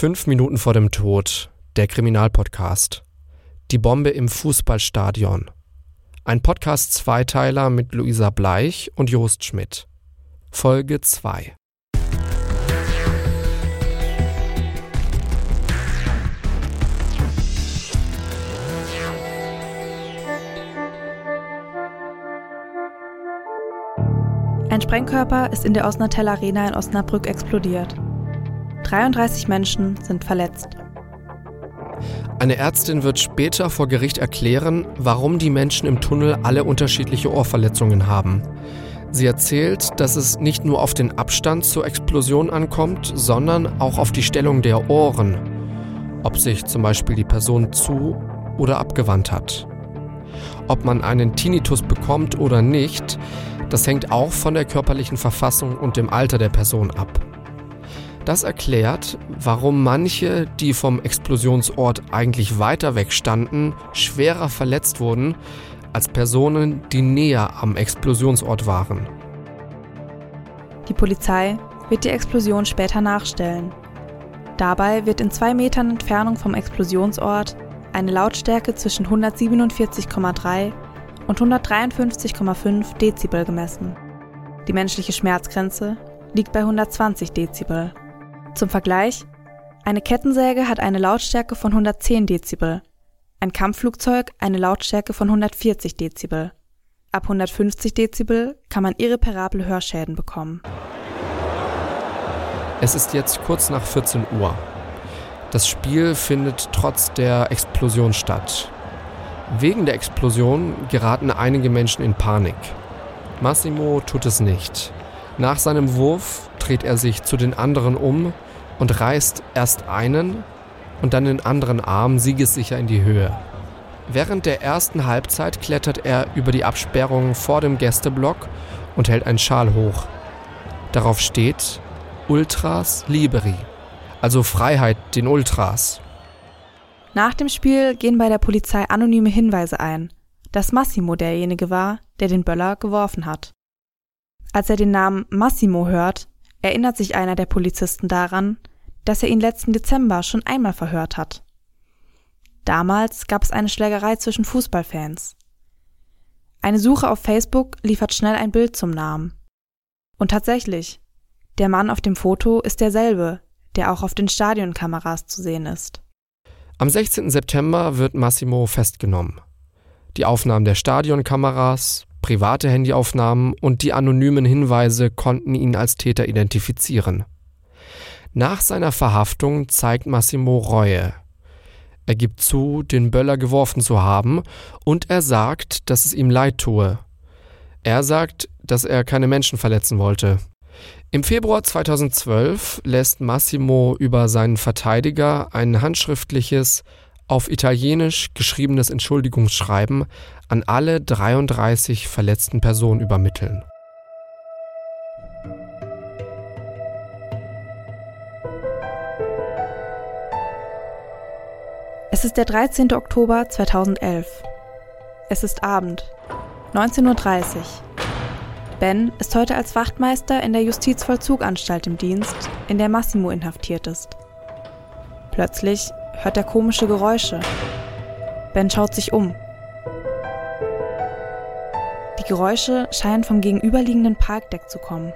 Fünf Minuten vor dem Tod. Der Kriminalpodcast. Die Bombe im Fußballstadion. Ein Podcast-Zweiteiler mit Luisa Bleich und Jost Schmidt. Folge 2. Ein Sprengkörper ist in der Osnatel Arena in Osnabrück explodiert. 33 Menschen sind verletzt. Eine Ärztin wird später vor Gericht erklären, warum die Menschen im Tunnel alle unterschiedliche Ohrverletzungen haben. Sie erzählt, dass es nicht nur auf den Abstand zur Explosion ankommt, sondern auch auf die Stellung der Ohren. Ob sich zum Beispiel die Person zu oder abgewandt hat. Ob man einen Tinnitus bekommt oder nicht, das hängt auch von der körperlichen Verfassung und dem Alter der Person ab. Das erklärt, warum manche, die vom Explosionsort eigentlich weiter weg standen, schwerer verletzt wurden als Personen, die näher am Explosionsort waren. Die Polizei wird die Explosion später nachstellen. Dabei wird in zwei Metern Entfernung vom Explosionsort eine Lautstärke zwischen 147,3 und 153,5 Dezibel gemessen. Die menschliche Schmerzgrenze liegt bei 120 Dezibel. Zum Vergleich, eine Kettensäge hat eine Lautstärke von 110 Dezibel, ein Kampfflugzeug eine Lautstärke von 140 Dezibel. Ab 150 Dezibel kann man irreparable Hörschäden bekommen. Es ist jetzt kurz nach 14 Uhr. Das Spiel findet trotz der Explosion statt. Wegen der Explosion geraten einige Menschen in Panik. Massimo tut es nicht. Nach seinem Wurf dreht er sich zu den anderen um und reißt erst einen und dann den anderen Arm siegessicher in die Höhe. Während der ersten Halbzeit klettert er über die Absperrung vor dem Gästeblock und hält einen Schal hoch. Darauf steht Ultras Liberi, also Freiheit den Ultras. Nach dem Spiel gehen bei der Polizei anonyme Hinweise ein, dass Massimo derjenige war, der den Böller geworfen hat. Als er den Namen Massimo hört, erinnert sich einer der Polizisten daran, dass er ihn letzten Dezember schon einmal verhört hat. Damals gab es eine Schlägerei zwischen Fußballfans. Eine Suche auf Facebook liefert schnell ein Bild zum Namen. Und tatsächlich, der Mann auf dem Foto ist derselbe, der auch auf den Stadionkameras zu sehen ist. Am 16. September wird Massimo festgenommen. Die Aufnahmen der Stadionkameras, private Handyaufnahmen und die anonymen Hinweise konnten ihn als Täter identifizieren. Nach seiner Verhaftung zeigt Massimo Reue. Er gibt zu, den Böller geworfen zu haben, und er sagt, dass es ihm leid tue. Er sagt, dass er keine Menschen verletzen wollte. Im Februar 2012 lässt Massimo über seinen Verteidiger ein handschriftliches, auf Italienisch geschriebenes Entschuldigungsschreiben an alle 33 verletzten Personen übermitteln. Es ist der 13. Oktober 2011. Es ist Abend, 19.30 Uhr. Ben ist heute als Wachtmeister in der Justizvollzuganstalt im Dienst, in der Massimo inhaftiert ist. Plötzlich hört er komische Geräusche. Ben schaut sich um. Die Geräusche scheinen vom gegenüberliegenden Parkdeck zu kommen.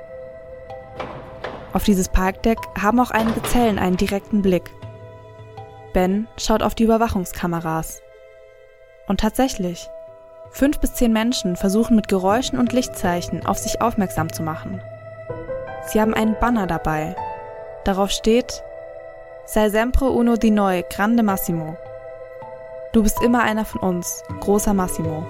Auf dieses Parkdeck haben auch einige Zellen einen direkten Blick. Ben schaut auf die Überwachungskameras. Und tatsächlich, Fünf bis zehn Menschen versuchen mit Geräuschen und Lichtzeichen auf sich aufmerksam zu machen. Sie haben einen Banner dabei. Darauf steht Sei sempre uno di noi, grande Massimo. Du bist immer einer von uns, großer Massimo.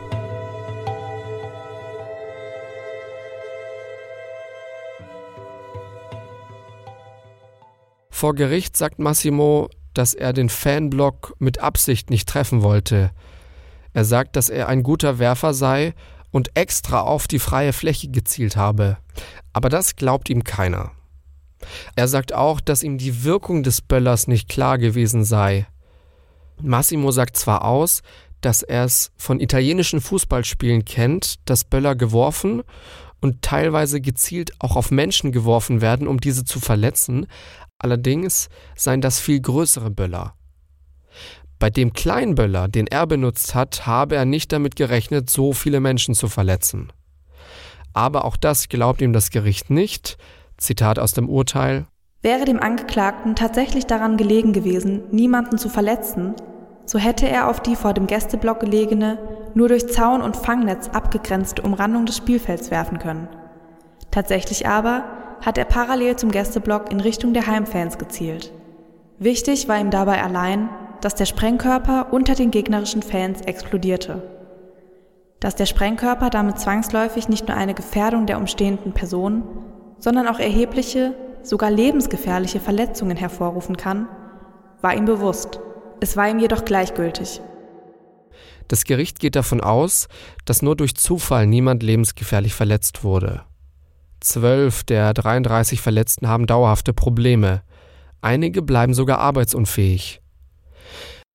Vor Gericht sagt Massimo, dass er den Fanblock mit Absicht nicht treffen wollte, er sagt, dass er ein guter Werfer sei und extra auf die freie Fläche gezielt habe. Aber das glaubt ihm keiner. Er sagt auch, dass ihm die Wirkung des Böllers nicht klar gewesen sei. Massimo sagt zwar aus, dass er es von italienischen Fußballspielen kennt, dass Böller geworfen und teilweise gezielt auch auf Menschen geworfen werden, um diese zu verletzen, allerdings seien das viel größere Böller. Bei dem kleinen Böller, den er benutzt hat, habe er nicht damit gerechnet, so viele Menschen zu verletzen. Aber auch das glaubt ihm das Gericht nicht. Zitat aus dem Urteil. Wäre dem Angeklagten tatsächlich daran gelegen gewesen, niemanden zu verletzen, so hätte er auf die vor dem Gästeblock gelegene, nur durch Zaun und Fangnetz abgegrenzte Umrandung des Spielfelds werfen können. Tatsächlich aber hat er parallel zum Gästeblock in Richtung der Heimfans gezielt. Wichtig war ihm dabei allein, dass der Sprengkörper unter den gegnerischen Fans explodierte. Dass der Sprengkörper damit zwangsläufig nicht nur eine Gefährdung der umstehenden Personen, sondern auch erhebliche, sogar lebensgefährliche Verletzungen hervorrufen kann, war ihm bewusst. Es war ihm jedoch gleichgültig. Das Gericht geht davon aus, dass nur durch Zufall niemand lebensgefährlich verletzt wurde. Zwölf der 33 Verletzten haben dauerhafte Probleme. Einige bleiben sogar arbeitsunfähig.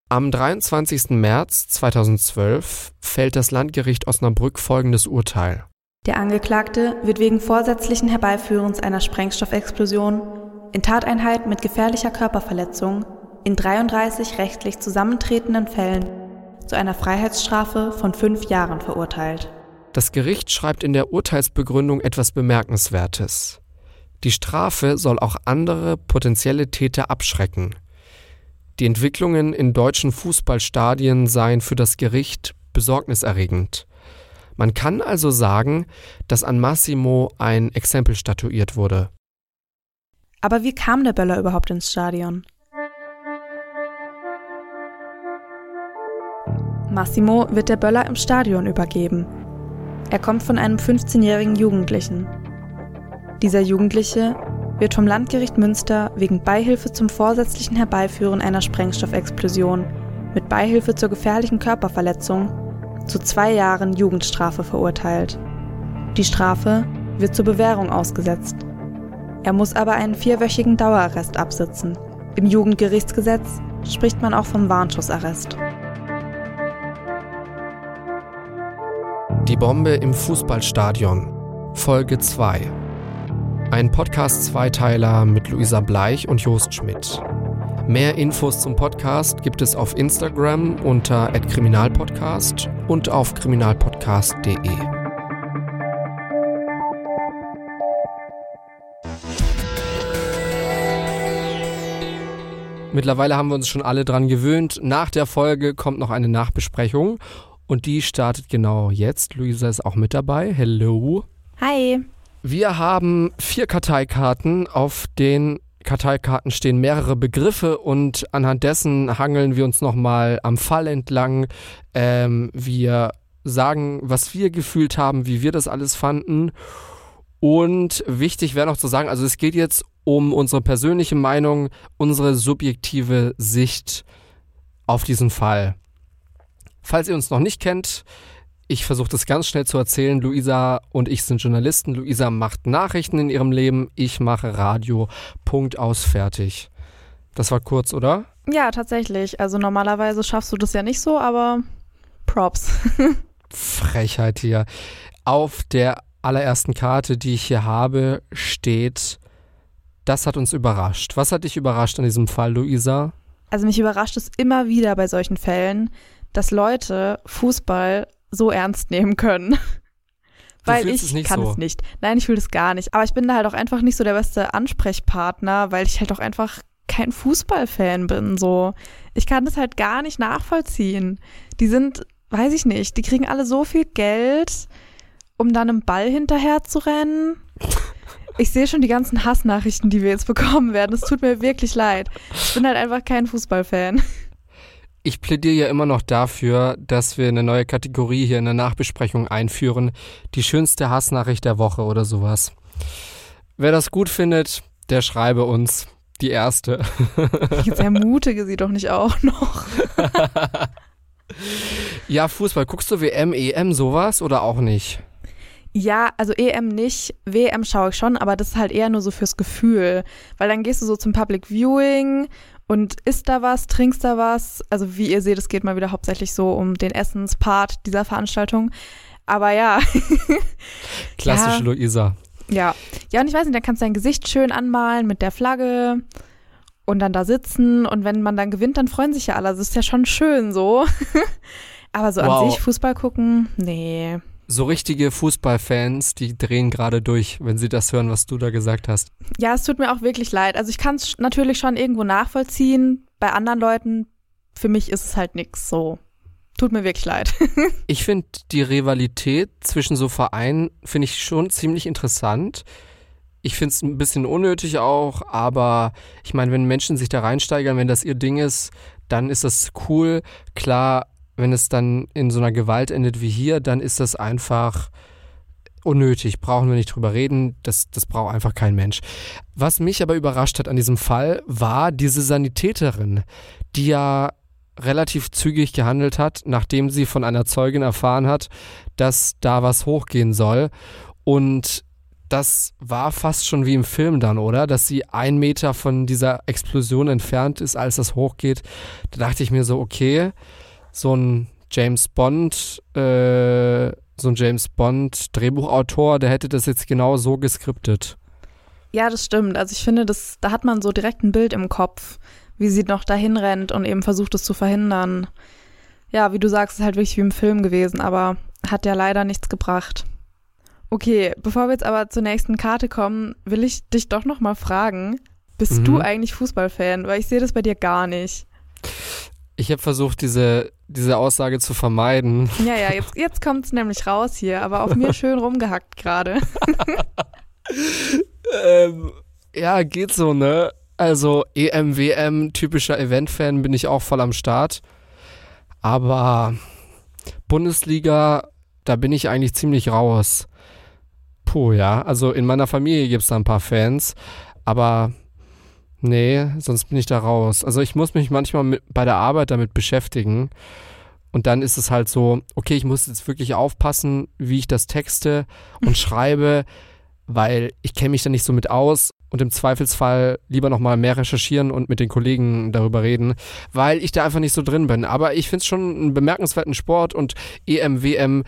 Am 23. März 2012 fällt das Landgericht Osnabrück folgendes Urteil. Der Angeklagte wird wegen vorsätzlichen Herbeiführens einer Sprengstoffexplosion in Tateinheit mit gefährlicher Körperverletzung in 33 rechtlich zusammentretenden Fällen zu einer Freiheitsstrafe von fünf Jahren verurteilt. Das Gericht schreibt in der Urteilsbegründung etwas Bemerkenswertes. Die Strafe soll auch andere potenzielle Täter abschrecken. Die Entwicklungen in deutschen Fußballstadien seien für das Gericht besorgniserregend. Man kann also sagen, dass an Massimo ein Exempel statuiert wurde. Aber wie kam der Böller überhaupt ins Stadion? Massimo wird der Böller im Stadion übergeben. Er kommt von einem 15-jährigen Jugendlichen. Dieser Jugendliche wird vom Landgericht Münster wegen Beihilfe zum vorsätzlichen Herbeiführen einer Sprengstoffexplosion mit Beihilfe zur gefährlichen Körperverletzung zu zwei Jahren Jugendstrafe verurteilt. Die Strafe wird zur Bewährung ausgesetzt. Er muss aber einen vierwöchigen Dauerarrest absitzen. Im Jugendgerichtsgesetz spricht man auch vom Warnschussarrest. Die Bombe im Fußballstadion Folge 2 ein Podcast-Zweiteiler mit Luisa Bleich und Jost Schmidt. Mehr Infos zum Podcast gibt es auf Instagram unter @kriminalpodcast und auf kriminalpodcast.de. Mittlerweile haben wir uns schon alle dran gewöhnt. Nach der Folge kommt noch eine Nachbesprechung und die startet genau jetzt. Luisa ist auch mit dabei. Hello. Hi. Wir haben vier Karteikarten. Auf den Karteikarten stehen mehrere Begriffe und anhand dessen hangeln wir uns nochmal am Fall entlang. Ähm, wir sagen, was wir gefühlt haben, wie wir das alles fanden. Und wichtig wäre noch zu sagen, also es geht jetzt um unsere persönliche Meinung, unsere subjektive Sicht auf diesen Fall. Falls ihr uns noch nicht kennt, ich versuche das ganz schnell zu erzählen. Luisa und ich sind Journalisten. Luisa macht Nachrichten in ihrem Leben. Ich mache Radio. Punkt aus, fertig. Das war kurz, oder? Ja, tatsächlich. Also normalerweise schaffst du das ja nicht so, aber Props. Frechheit hier. Auf der allerersten Karte, die ich hier habe, steht, das hat uns überrascht. Was hat dich überrascht an diesem Fall, Luisa? Also mich überrascht es immer wieder bei solchen Fällen, dass Leute Fußball so ernst nehmen können. weil ich es kann so. es nicht. Nein, ich fühle es gar nicht. Aber ich bin da halt auch einfach nicht so der beste Ansprechpartner, weil ich halt auch einfach kein Fußballfan bin. So, ich kann das halt gar nicht nachvollziehen. Die sind, weiß ich nicht, die kriegen alle so viel Geld, um dann einem Ball hinterher zu rennen. Ich sehe schon die ganzen Hassnachrichten, die wir jetzt bekommen werden. Es tut mir wirklich leid. Ich bin halt einfach kein Fußballfan ich plädiere ja immer noch dafür, dass wir eine neue Kategorie hier in der Nachbesprechung einführen. Die schönste Hassnachricht der Woche oder sowas. Wer das gut findet, der schreibe uns die erste. Jetzt ermutige sie doch nicht auch noch. ja, Fußball. Guckst du WM, EM, sowas oder auch nicht? Ja, also EM nicht, WM schaue ich schon, aber das ist halt eher nur so fürs Gefühl. Weil dann gehst du so zum Public Viewing und isst da was, trinkst da was. Also wie ihr seht, es geht mal wieder hauptsächlich so um den Essenspart dieser Veranstaltung. Aber ja. Klassische ja. Luisa. Ja. Ja, und ich weiß nicht, da kannst du dein Gesicht schön anmalen mit der Flagge. und dann da sitzen und wenn man dann gewinnt, dann freuen sich ja alle. Also ist ja schon schön so. Aber so wow. an sich Fußball gucken, nee. So richtige Fußballfans, die drehen gerade durch, wenn sie das hören, was du da gesagt hast. Ja, es tut mir auch wirklich leid. Also ich kann es natürlich schon irgendwo nachvollziehen. Bei anderen Leuten, für mich ist es halt nichts so. Tut mir wirklich leid. ich finde die Rivalität zwischen so Vereinen, finde ich schon ziemlich interessant. Ich finde es ein bisschen unnötig auch, aber ich meine, wenn Menschen sich da reinsteigern, wenn das ihr Ding ist, dann ist das cool. Klar, wenn es dann in so einer Gewalt endet wie hier, dann ist das einfach unnötig, brauchen wir nicht drüber reden, das, das braucht einfach kein Mensch. Was mich aber überrascht hat an diesem Fall, war diese Sanitäterin, die ja relativ zügig gehandelt hat, nachdem sie von einer Zeugin erfahren hat, dass da was hochgehen soll. Und das war fast schon wie im Film dann, oder? Dass sie ein Meter von dieser Explosion entfernt ist, als das hochgeht. Da dachte ich mir so, okay, so ein James Bond, äh, so ein James Bond Drehbuchautor, der hätte das jetzt genau so geskriptet. Ja, das stimmt. Also ich finde, das, da hat man so direkt ein Bild im Kopf wie sie noch dahin rennt und eben versucht es zu verhindern. Ja, wie du sagst, ist halt wirklich wie im Film gewesen, aber hat ja leider nichts gebracht. Okay, bevor wir jetzt aber zur nächsten Karte kommen, will ich dich doch noch mal fragen, bist mhm. du eigentlich Fußballfan? Weil ich sehe das bei dir gar nicht. Ich habe versucht, diese, diese Aussage zu vermeiden. Ja, ja, jetzt, jetzt kommt es nämlich raus hier, aber auf mir schön rumgehackt gerade. ähm, ja, geht so, ne? Also EM, WM, typischer Event-Fan bin ich auch voll am Start. Aber Bundesliga, da bin ich eigentlich ziemlich raus. Puh, ja. Also in meiner Familie gibt es da ein paar Fans. Aber nee, sonst bin ich da raus. Also ich muss mich manchmal mit, bei der Arbeit damit beschäftigen. Und dann ist es halt so, okay, ich muss jetzt wirklich aufpassen, wie ich das texte und schreibe, weil ich kenne mich da nicht so mit aus und im Zweifelsfall lieber nochmal mehr recherchieren und mit den Kollegen darüber reden, weil ich da einfach nicht so drin bin. Aber ich finde es schon einen bemerkenswerten Sport und EM, WM,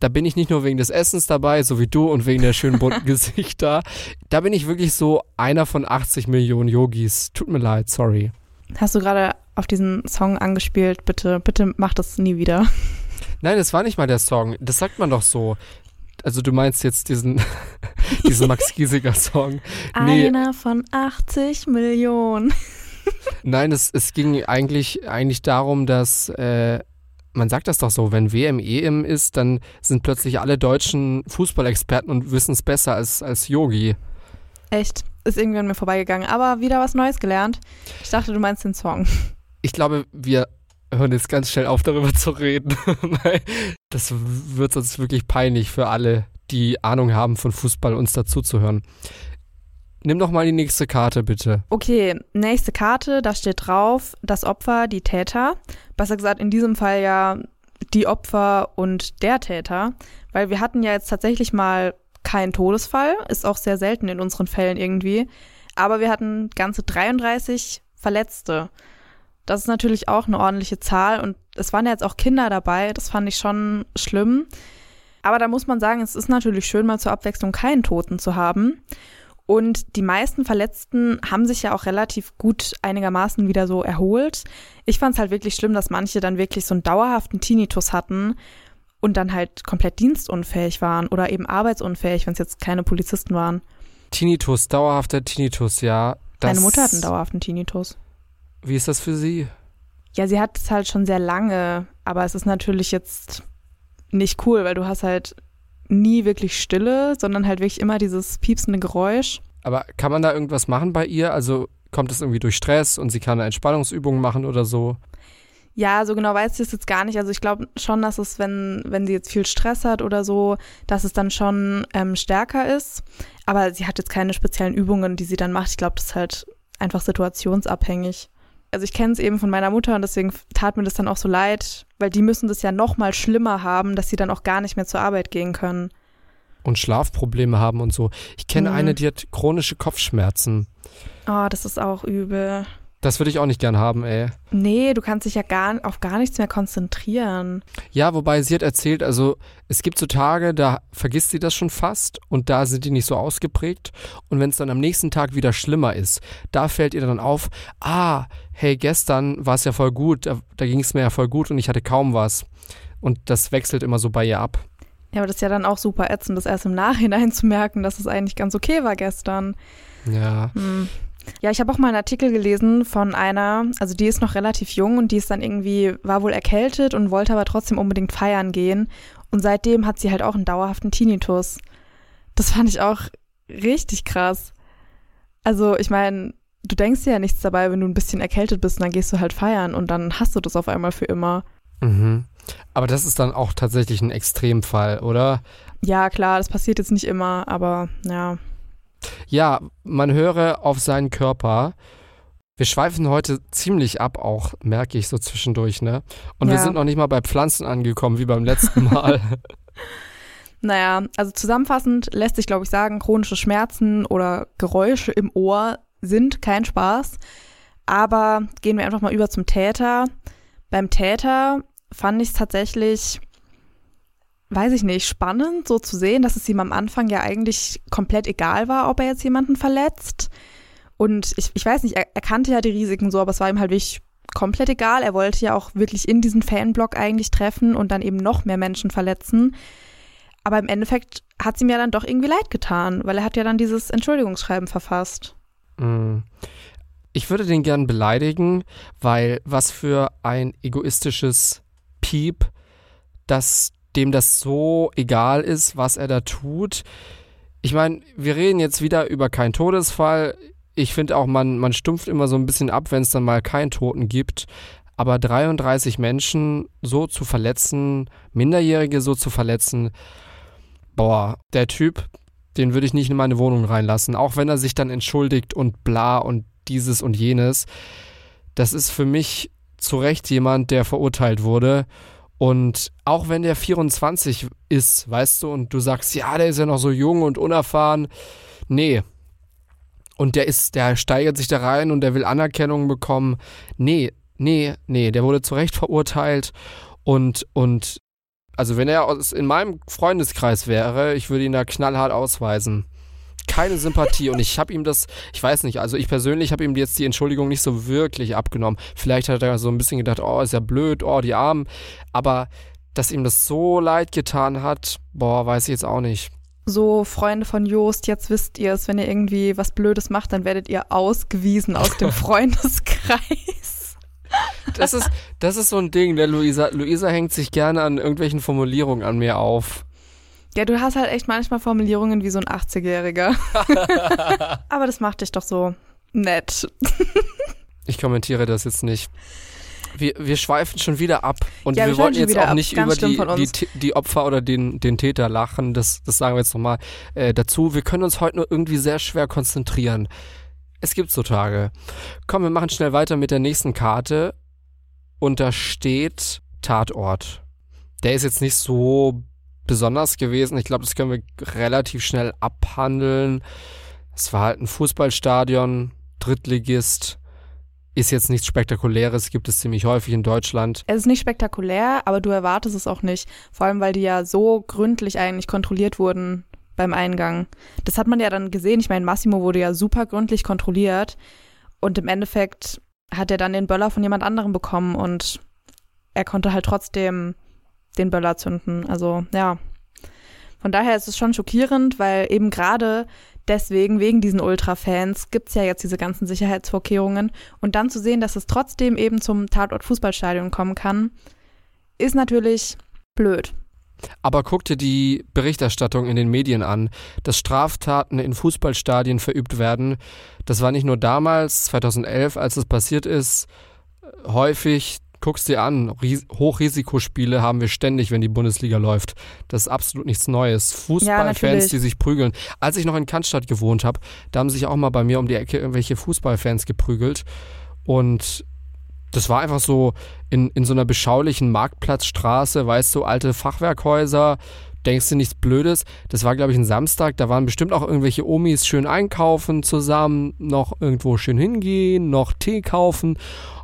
da bin ich nicht nur wegen des Essens dabei, so wie du und wegen der schönen bunten Gesichter. Da bin ich wirklich so einer von 80 Millionen Yogis. Tut mir leid, sorry. Hast du gerade auf diesen Song angespielt? Bitte, bitte mach das nie wieder. Nein, das war nicht mal der Song. Das sagt man doch so. Also du meinst jetzt diesen, diesen Max Giesiger Song. Nee. Einer von 80 Millionen. Nein, es, es ging eigentlich, eigentlich darum, dass äh, man sagt das doch so, wenn WM, EM ist, dann sind plötzlich alle deutschen Fußballexperten und wissen es besser als, als Yogi. Echt? Ist irgendwie an mir vorbeigegangen. Aber wieder was Neues gelernt. Ich dachte, du meinst den Song. Ich glaube, wir hören jetzt ganz schnell auf, darüber zu reden, das wird sonst wirklich peinlich für alle, die Ahnung haben von Fußball, uns dazuzuhören. Nimm doch mal die nächste Karte, bitte. Okay, nächste Karte, da steht drauf, das Opfer, die Täter. Besser gesagt, in diesem Fall ja die Opfer und der Täter, weil wir hatten ja jetzt tatsächlich mal keinen Todesfall, ist auch sehr selten in unseren Fällen irgendwie, aber wir hatten ganze 33 Verletzte. Das ist natürlich auch eine ordentliche Zahl und es waren ja jetzt auch Kinder dabei, das fand ich schon schlimm. Aber da muss man sagen, es ist natürlich schön, mal zur Abwechslung keinen Toten zu haben. Und die meisten Verletzten haben sich ja auch relativ gut einigermaßen wieder so erholt. Ich fand es halt wirklich schlimm, dass manche dann wirklich so einen dauerhaften Tinnitus hatten und dann halt komplett dienstunfähig waren oder eben arbeitsunfähig, wenn es jetzt keine Polizisten waren. Tinnitus, dauerhafter Tinnitus, ja. Deine Mutter hat einen dauerhaften Tinnitus. Wie ist das für sie? Ja, sie hat es halt schon sehr lange, aber es ist natürlich jetzt nicht cool, weil du hast halt nie wirklich Stille, sondern halt wirklich immer dieses piepsende Geräusch. Aber kann man da irgendwas machen bei ihr? Also kommt es irgendwie durch Stress und sie kann Entspannungsübungen machen oder so? Ja, so genau weiß ich es jetzt gar nicht. Also ich glaube schon, dass es, wenn, wenn sie jetzt viel Stress hat oder so, dass es dann schon ähm, stärker ist. Aber sie hat jetzt keine speziellen Übungen, die sie dann macht. Ich glaube, das ist halt einfach situationsabhängig also ich kenne es eben von meiner Mutter und deswegen tat mir das dann auch so leid, weil die müssen das ja noch mal schlimmer haben, dass sie dann auch gar nicht mehr zur Arbeit gehen können. Und Schlafprobleme haben und so. Ich kenne mhm. eine, die hat chronische Kopfschmerzen. Oh, das ist auch übel. Das würde ich auch nicht gern haben, ey. Nee, du kannst dich ja gar, auf gar nichts mehr konzentrieren. Ja, wobei sie hat erzählt, also es gibt so Tage, da vergisst sie das schon fast und da sind die nicht so ausgeprägt. Und wenn es dann am nächsten Tag wieder schlimmer ist, da fällt ihr dann auf, ah, hey, gestern war es ja voll gut, da, da ging es mir ja voll gut und ich hatte kaum was. Und das wechselt immer so bei ihr ab. Ja, aber das ist ja dann auch super ätzend, das erst im Nachhinein zu merken, dass es eigentlich ganz okay war gestern. Ja. Hm. Ja, ich habe auch mal einen Artikel gelesen von einer, also die ist noch relativ jung und die ist dann irgendwie, war wohl erkältet und wollte aber trotzdem unbedingt feiern gehen. Und seitdem hat sie halt auch einen dauerhaften Tinnitus. Das fand ich auch richtig krass. Also, ich meine, du denkst dir ja nichts dabei, wenn du ein bisschen erkältet bist und dann gehst du halt feiern und dann hast du das auf einmal für immer. Mhm. Aber das ist dann auch tatsächlich ein Extremfall, oder? Ja, klar, das passiert jetzt nicht immer, aber ja. Ja, man höre auf seinen Körper. Wir schweifen heute ziemlich ab, auch merke ich so zwischendurch, ne? Und ja. wir sind noch nicht mal bei Pflanzen angekommen, wie beim letzten Mal. naja, also zusammenfassend lässt sich, glaube ich, sagen, chronische Schmerzen oder Geräusche im Ohr sind kein Spaß. Aber gehen wir einfach mal über zum Täter. Beim Täter fand ich es tatsächlich weiß ich nicht, spannend, so zu sehen, dass es ihm am Anfang ja eigentlich komplett egal war, ob er jetzt jemanden verletzt. Und ich, ich weiß nicht, er, er kannte ja die Risiken so, aber es war ihm halt wirklich komplett egal. Er wollte ja auch wirklich in diesen Fanblock eigentlich treffen und dann eben noch mehr Menschen verletzen. Aber im Endeffekt hat es ihm ja dann doch irgendwie leid getan, weil er hat ja dann dieses Entschuldigungsschreiben verfasst. Mm. Ich würde den gern beleidigen, weil was für ein egoistisches Piep, dass dem das so egal ist, was er da tut. Ich meine, wir reden jetzt wieder über keinen Todesfall. Ich finde auch, man, man stumpft immer so ein bisschen ab, wenn es dann mal keinen Toten gibt. Aber 33 Menschen so zu verletzen, Minderjährige so zu verletzen, boah, der Typ, den würde ich nicht in meine Wohnung reinlassen. Auch wenn er sich dann entschuldigt und bla und dieses und jenes. Das ist für mich zu Recht jemand, der verurteilt wurde. Und auch wenn der 24 ist, weißt du, und du sagst, ja, der ist ja noch so jung und unerfahren. Nee. Und der ist, der steigert sich da rein und der will Anerkennung bekommen. Nee, nee, nee, der wurde zu Recht verurteilt. Und, und, also wenn er in meinem Freundeskreis wäre, ich würde ihn da knallhart ausweisen keine Sympathie und ich habe ihm das, ich weiß nicht, also ich persönlich habe ihm jetzt die Entschuldigung nicht so wirklich abgenommen. Vielleicht hat er so ein bisschen gedacht, oh, ist ja blöd, oh, die Armen, aber dass ihm das so leid getan hat, boah, weiß ich jetzt auch nicht. So, Freunde von Joost, jetzt wisst ihr es, wenn ihr irgendwie was Blödes macht, dann werdet ihr ausgewiesen aus dem Freundeskreis. Das ist, das ist so ein Ding, der Luisa, Luisa hängt sich gerne an irgendwelchen Formulierungen an mir auf. Ja, du hast halt echt manchmal Formulierungen wie so ein 80-Jähriger. Aber das macht dich doch so nett. ich kommentiere das jetzt nicht. Wir, wir schweifen schon wieder ab und ja, wir, wir wollten jetzt auch ab. nicht Ganz über die, die, die, Opfer oder den, den Täter lachen. Das, das sagen wir jetzt nochmal äh, dazu. Wir können uns heute nur irgendwie sehr schwer konzentrieren. Es gibt so Tage. Komm, wir machen schnell weiter mit der nächsten Karte. Und da steht Tatort. Der ist jetzt nicht so besonders gewesen. Ich glaube, das können wir relativ schnell abhandeln. Es war halt ein Fußballstadion, Drittligist. Ist jetzt nichts Spektakuläres, gibt es ziemlich häufig in Deutschland. Es ist nicht spektakulär, aber du erwartest es auch nicht. Vor allem, weil die ja so gründlich eigentlich kontrolliert wurden beim Eingang. Das hat man ja dann gesehen. Ich meine, Massimo wurde ja super gründlich kontrolliert. Und im Endeffekt hat er dann den Böller von jemand anderem bekommen und er konnte halt trotzdem den Böller zünden. Also ja. Von daher ist es schon schockierend, weil eben gerade deswegen, wegen diesen Ultra-Fans, gibt es ja jetzt diese ganzen Sicherheitsvorkehrungen. Und dann zu sehen, dass es trotzdem eben zum Tatort Fußballstadion kommen kann, ist natürlich blöd. Aber guck dir die Berichterstattung in den Medien an, dass Straftaten in Fußballstadien verübt werden. Das war nicht nur damals, 2011, als es passiert ist, häufig guck's dir an. Ries Hochrisikospiele haben wir ständig, wenn die Bundesliga läuft. Das ist absolut nichts Neues. Fußballfans, ja, die sich prügeln. Als ich noch in Cannstatt gewohnt habe, da haben sich auch mal bei mir um die Ecke irgendwelche Fußballfans geprügelt. Und das war einfach so in, in so einer beschaulichen Marktplatzstraße, weißt du, alte Fachwerkhäuser, denkst du nichts Blödes. Das war, glaube ich, ein Samstag. Da waren bestimmt auch irgendwelche Omis schön einkaufen zusammen, noch irgendwo schön hingehen, noch Tee kaufen.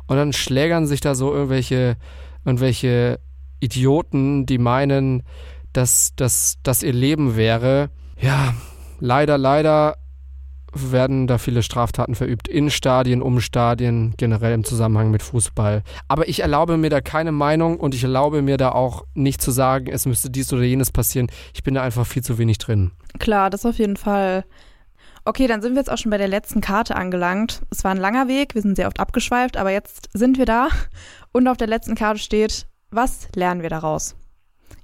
Und dann schlägern sich da so irgendwelche, irgendwelche Idioten, die meinen, dass das ihr Leben wäre. Ja, leider, leider werden da viele Straftaten verübt in Stadien, um Stadien, generell im Zusammenhang mit Fußball. Aber ich erlaube mir da keine Meinung und ich erlaube mir da auch nicht zu sagen, es müsste dies oder jenes passieren. Ich bin da einfach viel zu wenig drin. Klar, das auf jeden Fall. Okay, dann sind wir jetzt auch schon bei der letzten Karte angelangt. Es war ein langer Weg, wir sind sehr oft abgeschweift, aber jetzt sind wir da und auf der letzten Karte steht, was lernen wir daraus?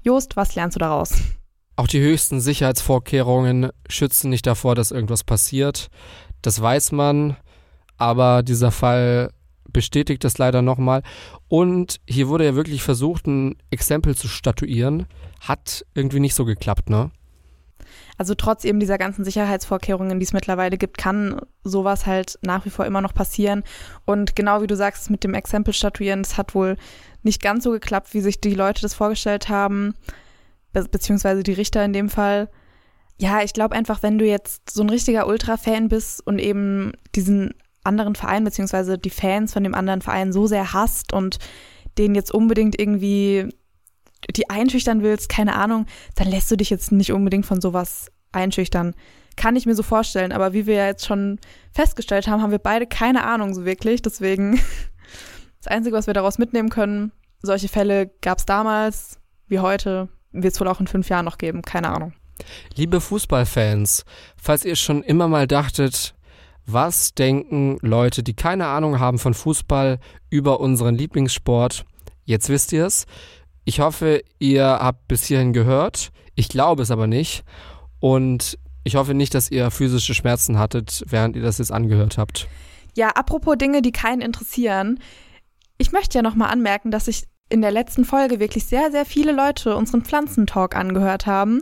Jost, was lernst du daraus? Auch die höchsten Sicherheitsvorkehrungen schützen nicht davor, dass irgendwas passiert. Das weiß man, aber dieser Fall bestätigt das leider nochmal. Und hier wurde ja wirklich versucht, ein Exempel zu statuieren. Hat irgendwie nicht so geklappt, ne? Also trotz eben dieser ganzen Sicherheitsvorkehrungen, die es mittlerweile gibt, kann sowas halt nach wie vor immer noch passieren. Und genau wie du sagst, mit dem Exempel statuieren, das hat wohl nicht ganz so geklappt, wie sich die Leute das vorgestellt haben be beziehungsweise die Richter in dem Fall. Ja, ich glaube einfach, wenn du jetzt so ein richtiger Ultra-Fan bist und eben diesen anderen Verein beziehungsweise die Fans von dem anderen Verein so sehr hasst und den jetzt unbedingt irgendwie die einschüchtern willst, keine Ahnung, dann lässt du dich jetzt nicht unbedingt von sowas einschüchtern. Kann ich mir so vorstellen, aber wie wir ja jetzt schon festgestellt haben, haben wir beide keine Ahnung so wirklich. Deswegen das Einzige, was wir daraus mitnehmen können, solche Fälle gab es damals wie heute wird es wohl auch in fünf Jahren noch geben, keine Ahnung. Liebe Fußballfans, falls ihr schon immer mal dachtet, was denken Leute, die keine Ahnung haben von Fußball über unseren Lieblingssport, jetzt wisst ihr es. Ich hoffe, ihr habt bis hierhin gehört. Ich glaube es aber nicht. Und ich hoffe nicht, dass ihr physische Schmerzen hattet, während ihr das jetzt angehört habt. Ja, apropos Dinge, die keinen interessieren. Ich möchte ja nochmal anmerken, dass ich in der letzten Folge wirklich sehr, sehr viele Leute unseren Pflanzentalk angehört haben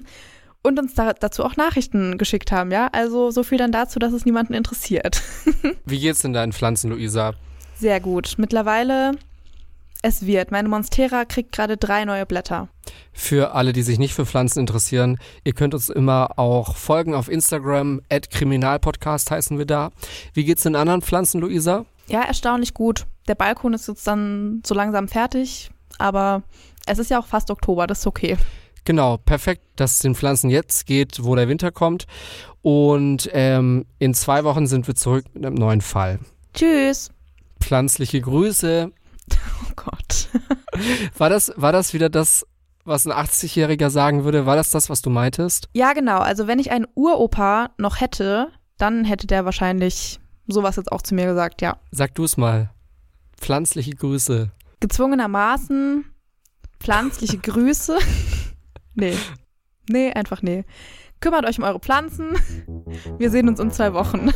und uns da, dazu auch Nachrichten geschickt haben, ja? Also so viel dann dazu, dass es niemanden interessiert. Wie geht's denn deinen Pflanzen, Luisa? Sehr gut. Mittlerweile es wird. Meine Monstera kriegt gerade drei neue Blätter. Für alle, die sich nicht für Pflanzen interessieren, ihr könnt uns immer auch folgen auf Instagram, Kriminalpodcast heißen wir da. Wie geht's den anderen Pflanzen, Luisa? Ja, erstaunlich gut. Der Balkon ist jetzt dann so langsam fertig aber es ist ja auch fast Oktober, das ist okay. Genau, perfekt, dass es den Pflanzen jetzt geht, wo der Winter kommt. Und ähm, in zwei Wochen sind wir zurück mit einem neuen Fall. Tschüss. Pflanzliche Grüße. Oh Gott. War das, war das wieder das, was ein 80-Jähriger sagen würde? War das das, was du meintest? Ja, genau. Also wenn ich einen Uropa noch hätte, dann hätte der wahrscheinlich sowas jetzt auch zu mir gesagt, ja. Sag du es mal. Pflanzliche Grüße gezwungenermaßen pflanzliche Grüße. nee. Nee, einfach nee. Kümmert euch um eure Pflanzen. Wir sehen uns in zwei Wochen.